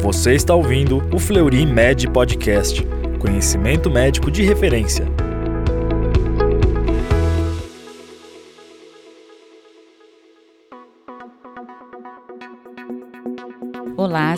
Você está ouvindo o Fleury Med Podcast, conhecimento médico de referência.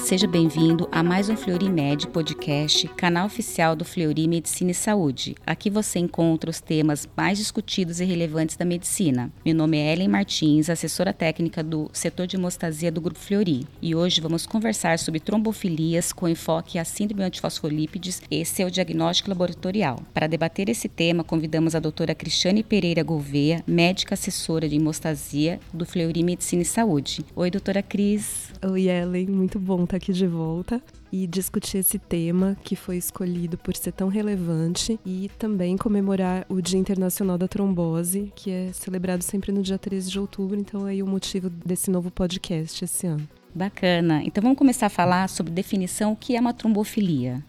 Seja bem-vindo a mais um Fleury Podcast, canal oficial do Fleury Medicina e Saúde. Aqui você encontra os temas mais discutidos e relevantes da medicina. Meu nome é Ellen Martins, assessora técnica do setor de hemostasia do Grupo Fleury. E hoje vamos conversar sobre trombofilias com enfoque à síndrome antifosfolípides. Esse é o diagnóstico laboratorial. Para debater esse tema, convidamos a doutora Cristiane Pereira Gouveia, médica assessora de hemostasia do Fleury Medicina e Saúde. Oi, doutora Cris. Oi, Ellen, muito bom estar aqui de volta e discutir esse tema que foi escolhido por ser tão relevante e também comemorar o Dia Internacional da Trombose, que é celebrado sempre no dia 13 de outubro, então é o motivo desse novo podcast esse ano. Bacana. Então vamos começar a falar sobre definição o que é uma trombofilia.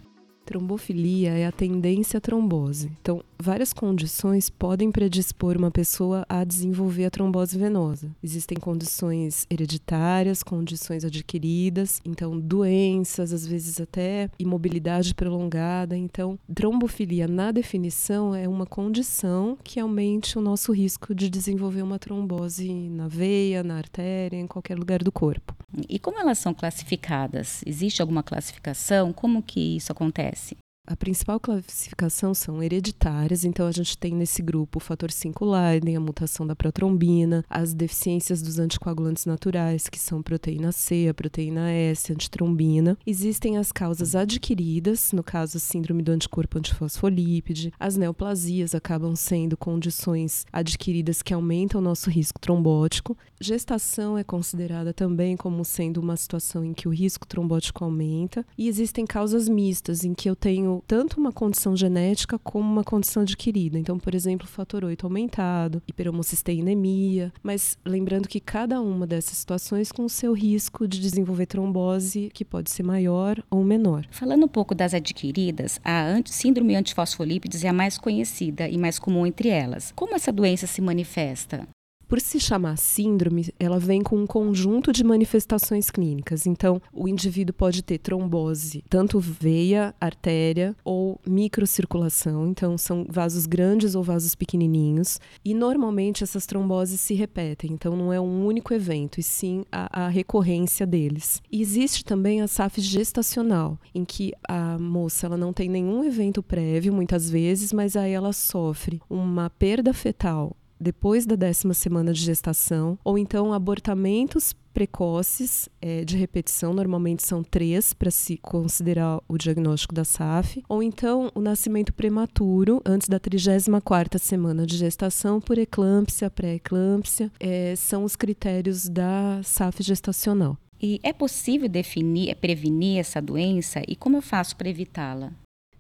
Trombofilia é a tendência à trombose. Então, várias condições podem predispor uma pessoa a desenvolver a trombose venosa. Existem condições hereditárias, condições adquiridas, então doenças, às vezes até imobilidade prolongada. Então, trombofilia, na definição, é uma condição que aumente o nosso risco de desenvolver uma trombose na veia, na artéria, em qualquer lugar do corpo. E como elas são classificadas? Existe alguma classificação? Como que isso acontece? A principal classificação são hereditárias, então a gente tem nesse grupo o fator 5 Leiden, a mutação da protrombina, as deficiências dos anticoagulantes naturais, que são proteína C, a proteína S, antitrombina. Existem as causas adquiridas, no caso a síndrome do anticorpo antifosfolípide. As neoplasias acabam sendo condições adquiridas que aumentam o nosso risco trombótico. Gestação é considerada também como sendo uma situação em que o risco trombótico aumenta. E existem causas mistas, em que eu tenho tanto uma condição genética como uma condição adquirida. Então, por exemplo, fator 8 aumentado, hiperhomocisteinemia, mas lembrando que cada uma dessas situações com o seu risco de desenvolver trombose, que pode ser maior ou menor. Falando um pouco das adquiridas, a síndrome antifosfolípides é a mais conhecida e mais comum entre elas. Como essa doença se manifesta? Por se chamar síndrome, ela vem com um conjunto de manifestações clínicas. Então, o indivíduo pode ter trombose, tanto veia, artéria ou microcirculação. Então, são vasos grandes ou vasos pequenininhos. E normalmente essas tromboses se repetem. Então, não é um único evento, e sim a, a recorrência deles. E existe também a SAF gestacional, em que a moça ela não tem nenhum evento prévio, muitas vezes, mas aí ela sofre uma perda fetal depois da décima semana de gestação, ou então abortamentos precoces é, de repetição, normalmente são três para se considerar o diagnóstico da SAF, ou então o nascimento prematuro antes da 34ª semana de gestação por eclâmpsia, pré-eclâmpsia, é, são os critérios da SAF gestacional. E é possível definir, prevenir essa doença e como eu faço para evitá-la?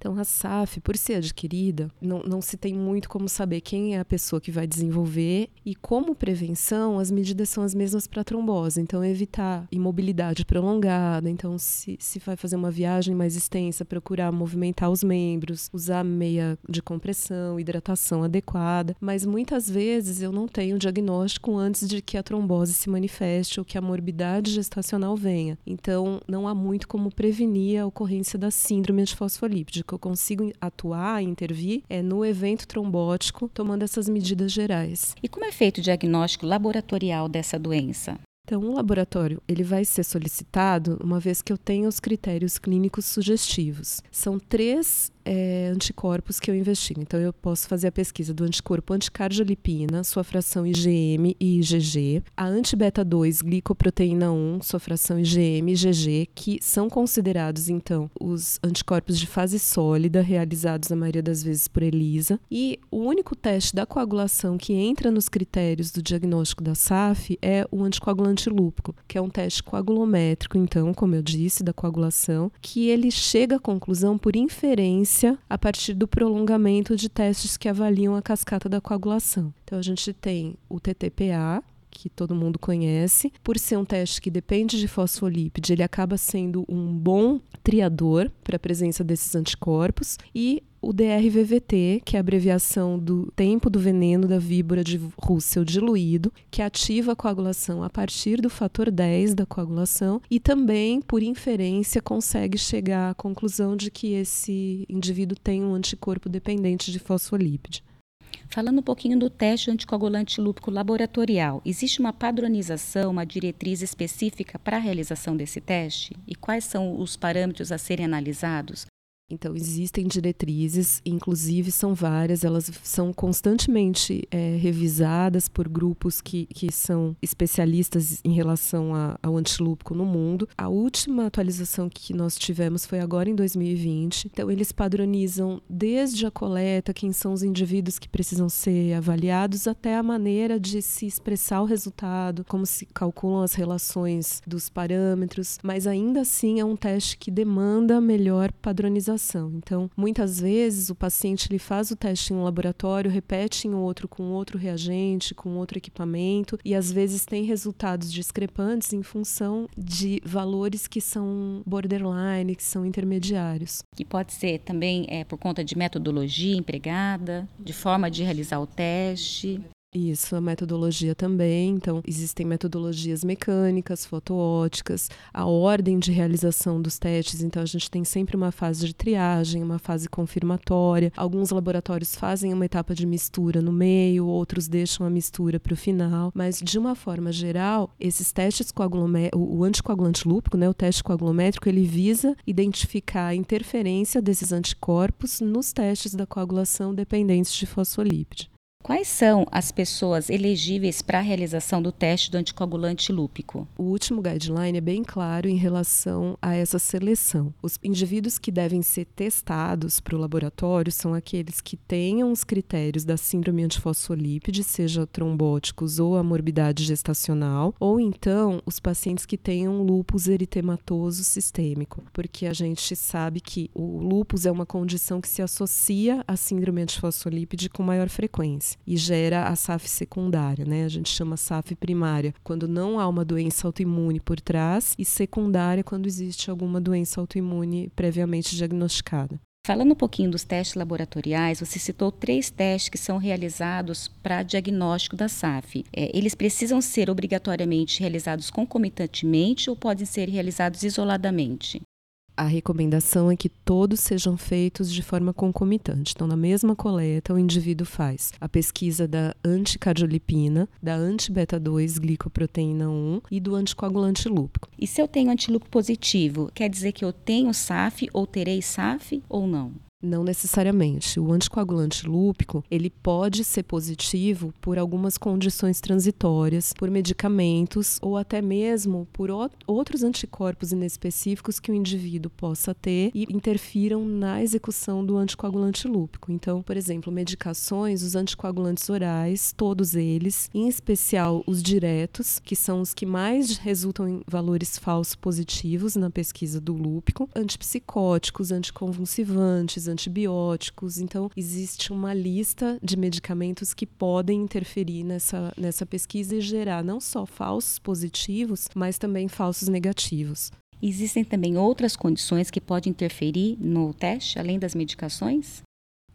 Então, a SAF, por ser adquirida, não, não se tem muito como saber quem é a pessoa que vai desenvolver e, como prevenção, as medidas são as mesmas para trombose. Então, evitar imobilidade prolongada. Então, se, se vai fazer uma viagem mais extensa, procurar movimentar os membros, usar meia de compressão, hidratação adequada. Mas muitas vezes eu não tenho diagnóstico antes de que a trombose se manifeste ou que a morbidade gestacional venha. Então, não há muito como prevenir a ocorrência da síndrome antifosfolípide que eu consigo atuar, intervir, é no evento trombótico, tomando essas medidas gerais. E como é feito o diagnóstico laboratorial dessa doença? Então, o laboratório ele vai ser solicitado uma vez que eu tenha os critérios clínicos sugestivos. São três é, anticorpos que eu investigo. Então, eu posso fazer a pesquisa do anticorpo anticardiolipina, sua fração IgM e IgG, a anti-beta-2 glicoproteína 1, sua fração IgM e IgG, que são considerados, então, os anticorpos de fase sólida, realizados na maioria das vezes por ELISA. E o único teste da coagulação que entra nos critérios do diagnóstico da SAF é o anticoagulante lúpico, que é um teste coagulométrico, então, como eu disse, da coagulação, que ele chega à conclusão por inferência a partir do prolongamento de testes que avaliam a cascata da coagulação. Então, a gente tem o TTPA, que todo mundo conhece. Por ser um teste que depende de fosfolípide, ele acaba sendo um bom triador para a presença desses anticorpos e o DRVVT, que é a abreviação do tempo do veneno da víbora de Russell diluído, que ativa a coagulação a partir do fator 10 da coagulação e também, por inferência, consegue chegar à conclusão de que esse indivíduo tem um anticorpo dependente de fosfolípide. Falando um pouquinho do teste anticoagulante lúpico laboratorial, existe uma padronização, uma diretriz específica para a realização desse teste? E quais são os parâmetros a serem analisados? Então, existem diretrizes, inclusive são várias, elas são constantemente é, revisadas por grupos que, que são especialistas em relação a, ao antilúpico no mundo. A última atualização que nós tivemos foi agora em 2020. Então, eles padronizam desde a coleta, quem são os indivíduos que precisam ser avaliados, até a maneira de se expressar o resultado, como se calculam as relações dos parâmetros, mas ainda assim é um teste que demanda melhor padronização então, muitas vezes o paciente ele faz o teste em um laboratório, repete em outro com outro reagente, com outro equipamento e às vezes tem resultados discrepantes em função de valores que são borderline, que são intermediários. Que pode ser também é, por conta de metodologia empregada, de forma de realizar o teste. Isso, a metodologia também. Então, existem metodologias mecânicas, fotoóticas, a ordem de realização dos testes. Então, a gente tem sempre uma fase de triagem, uma fase confirmatória. Alguns laboratórios fazem uma etapa de mistura no meio, outros deixam a mistura para o final. Mas, de uma forma geral, esses testes o, o anticoagulante lúpico, né, o teste coagulométrico, ele visa identificar a interferência desses anticorpos nos testes da coagulação dependentes de fosfolípide. Quais são as pessoas elegíveis para a realização do teste do anticoagulante lúpico? O último guideline é bem claro em relação a essa seleção. Os indivíduos que devem ser testados para o laboratório são aqueles que tenham os critérios da síndrome antifosfolípide, seja trombóticos ou a morbidade gestacional, ou então os pacientes que tenham lúpus eritematoso sistêmico, porque a gente sabe que o lúpus é uma condição que se associa à síndrome antifosfolípide com maior frequência e gera a SAF secundária, né? A gente chama SAF primária quando não há uma doença autoimune por trás e secundária quando existe alguma doença autoimune previamente diagnosticada. Falando um pouquinho dos testes laboratoriais, você citou três testes que são realizados para diagnóstico da SAF. É, eles precisam ser obrigatoriamente realizados concomitantemente ou podem ser realizados isoladamente? A recomendação é que todos sejam feitos de forma concomitante. Então, na mesma coleta, o indivíduo faz a pesquisa da anticardiolipina, da anti-beta-2 glicoproteína 1 e do anticoagulante lúpico. E se eu tenho antilúpico positivo, quer dizer que eu tenho SAF ou terei SAF ou não? Não necessariamente. O anticoagulante lúpico, ele pode ser positivo por algumas condições transitórias, por medicamentos ou até mesmo por outros anticorpos inespecíficos que o indivíduo possa ter e interfiram na execução do anticoagulante lúpico. Então, por exemplo, medicações, os anticoagulantes orais, todos eles, em especial os diretos, que são os que mais resultam em valores falsos positivos na pesquisa do lúpico, antipsicóticos, anticonvulsivantes, antibióticos. Então, existe uma lista de medicamentos que podem interferir nessa, nessa pesquisa e gerar não só falsos positivos, mas também falsos negativos. Existem também outras condições que podem interferir no teste, além das medicações?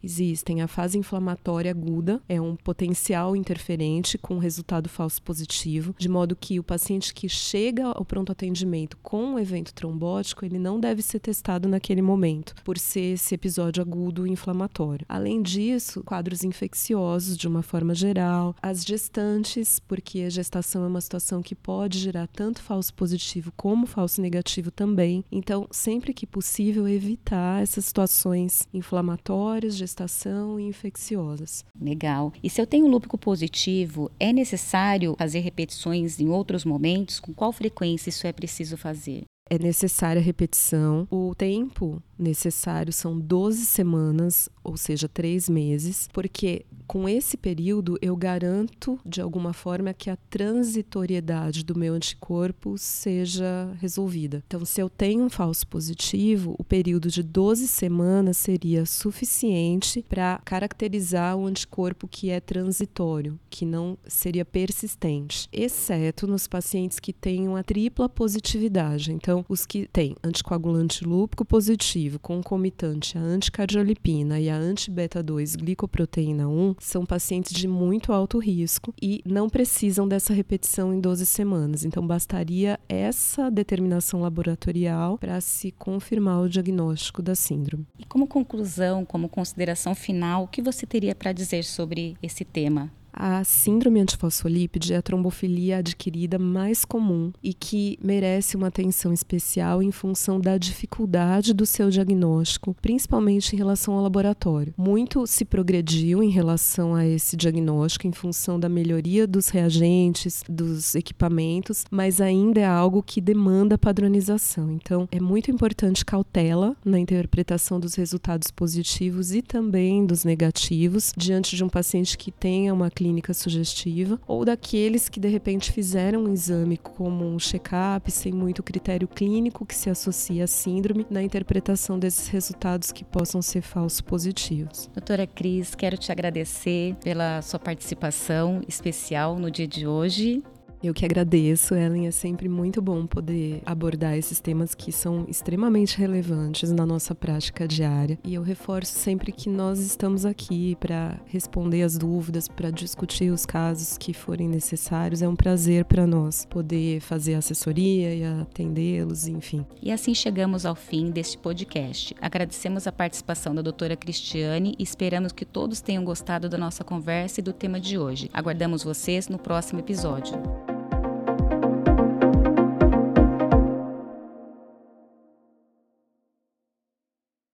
Existem a fase inflamatória aguda, é um potencial interferente com resultado falso positivo, de modo que o paciente que chega ao pronto atendimento com um evento trombótico, ele não deve ser testado naquele momento, por ser esse episódio agudo inflamatório. Além disso, quadros infecciosos de uma forma geral, as gestantes, porque a gestação é uma situação que pode gerar tanto falso positivo como falso negativo também. Então, sempre que possível, evitar essas situações inflamatórias, gestação e infecciosas. Legal. E se eu tenho lúpico positivo, é necessário fazer repetições em outros momentos? Com qual frequência isso é preciso fazer? É necessária repetição. O tempo necessário são 12 semanas, ou seja, três meses, porque com esse período eu garanto de alguma forma que a transitoriedade do meu anticorpo seja resolvida. Então, se eu tenho um falso positivo, o período de 12 semanas seria suficiente para caracterizar o anticorpo que é transitório, que não seria persistente, exceto nos pacientes que têm uma tripla positividade. Então, os que têm anticoagulante lúpico positivo, concomitante a anticardiolipina e a anti-beta-2 glicoproteína 1, são pacientes de muito alto risco e não precisam dessa repetição em 12 semanas. Então, bastaria essa determinação laboratorial para se confirmar o diagnóstico da síndrome. E como conclusão, como consideração final, o que você teria para dizer sobre esse tema? A síndrome antifosfolípide é a trombofilia adquirida mais comum e que merece uma atenção especial em função da dificuldade do seu diagnóstico, principalmente em relação ao laboratório. Muito se progrediu em relação a esse diagnóstico em função da melhoria dos reagentes, dos equipamentos, mas ainda é algo que demanda padronização. Então, é muito importante cautela na interpretação dos resultados positivos e também dos negativos diante de um paciente que tenha uma clínica clínica sugestiva, ou daqueles que de repente fizeram um exame como um check-up sem muito critério clínico que se associa à síndrome na interpretação desses resultados que possam ser falsos positivos. Doutora Cris, quero te agradecer pela sua participação especial no dia de hoje eu que agradeço, Ellen. É sempre muito bom poder abordar esses temas que são extremamente relevantes na nossa prática diária. E eu reforço sempre que nós estamos aqui para responder as dúvidas, para discutir os casos que forem necessários. É um prazer para nós poder fazer assessoria e atendê-los, enfim. E assim chegamos ao fim deste podcast. Agradecemos a participação da doutora Cristiane e esperamos que todos tenham gostado da nossa conversa e do tema de hoje. Aguardamos vocês no próximo episódio.